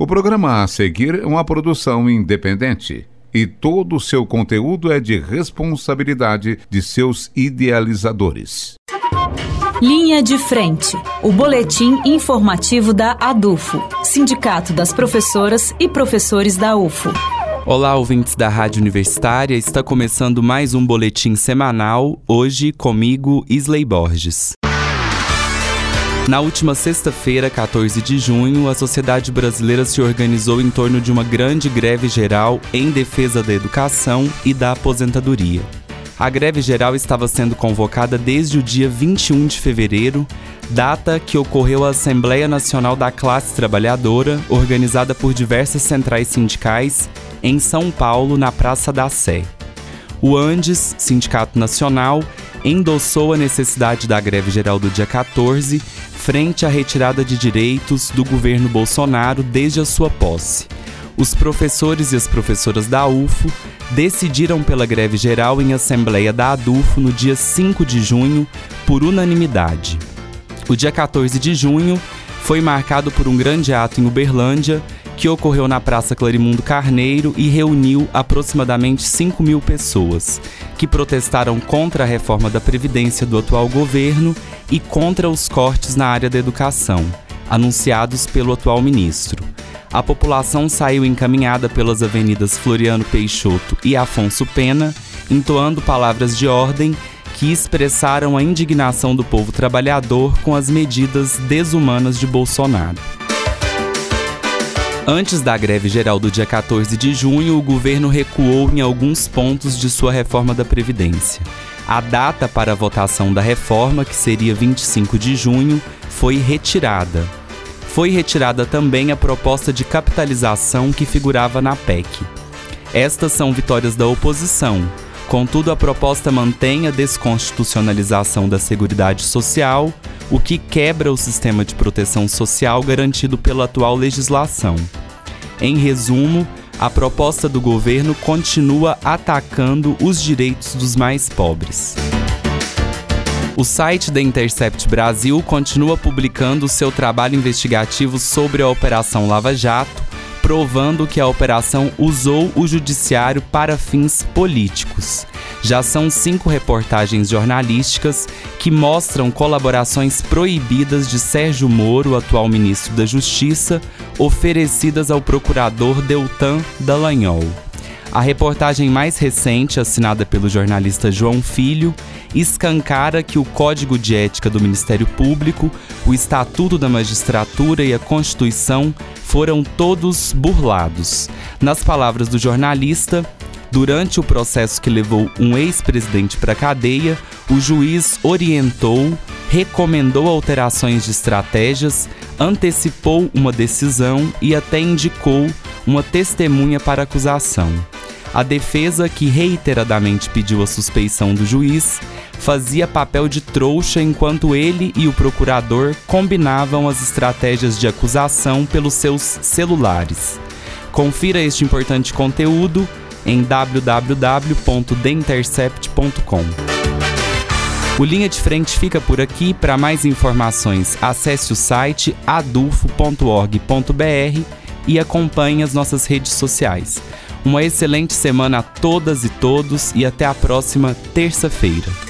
O programa a seguir é uma produção independente e todo o seu conteúdo é de responsabilidade de seus idealizadores. Linha de Frente, o boletim informativo da ADUFO, Sindicato das Professoras e Professores da UFO. Olá, ouvintes da Rádio Universitária, está começando mais um boletim semanal, hoje comigo, Isley Borges. Na última sexta-feira, 14 de junho, a sociedade brasileira se organizou em torno de uma grande greve geral em defesa da educação e da aposentadoria. A greve geral estava sendo convocada desde o dia 21 de fevereiro, data que ocorreu a Assembleia Nacional da Classe Trabalhadora, organizada por diversas centrais sindicais, em São Paulo, na Praça da Sé. O Andes, Sindicato Nacional, endossou a necessidade da greve geral do dia 14 frente à retirada de direitos do governo Bolsonaro desde a sua posse. Os professores e as professoras da UFO decidiram pela greve geral em assembleia da ADUFO no dia 5 de junho, por unanimidade. O dia 14 de junho foi marcado por um grande ato em Uberlândia, que ocorreu na Praça Clarimundo Carneiro e reuniu aproximadamente 5 mil pessoas, que protestaram contra a reforma da Previdência do atual governo e contra os cortes na área da educação, anunciados pelo atual ministro. A população saiu encaminhada pelas avenidas Floriano Peixoto e Afonso Pena, entoando palavras de ordem que expressaram a indignação do povo trabalhador com as medidas desumanas de Bolsonaro. Antes da greve geral do dia 14 de junho, o governo recuou em alguns pontos de sua reforma da Previdência. A data para a votação da reforma, que seria 25 de junho, foi retirada. Foi retirada também a proposta de capitalização que figurava na PEC. Estas são vitórias da oposição. Contudo, a proposta mantém a desconstitucionalização da Seguridade Social, o que quebra o sistema de proteção social garantido pela atual legislação. Em resumo, a proposta do governo continua atacando os direitos dos mais pobres. O site da Intercept Brasil continua publicando seu trabalho investigativo sobre a Operação Lava Jato, provando que a operação usou o judiciário para fins políticos. Já são cinco reportagens jornalísticas que mostram colaborações proibidas de Sérgio Moro, atual ministro da Justiça, oferecidas ao procurador Deltan Dallagnol. A reportagem mais recente, assinada pelo jornalista João Filho, escancara que o Código de Ética do Ministério Público, o Estatuto da Magistratura e a Constituição foram todos burlados. Nas palavras do jornalista, Durante o processo que levou um ex-presidente para a cadeia, o juiz orientou, recomendou alterações de estratégias, antecipou uma decisão e até indicou uma testemunha para acusação. A defesa, que reiteradamente pediu a suspeição do juiz, fazia papel de trouxa enquanto ele e o procurador combinavam as estratégias de acusação pelos seus celulares. Confira este importante conteúdo em www.theintercept.com. O Linha de Frente fica por aqui. Para mais informações, acesse o site adulfo.org.br e acompanhe as nossas redes sociais. Uma excelente semana a todas e todos e até a próxima terça-feira.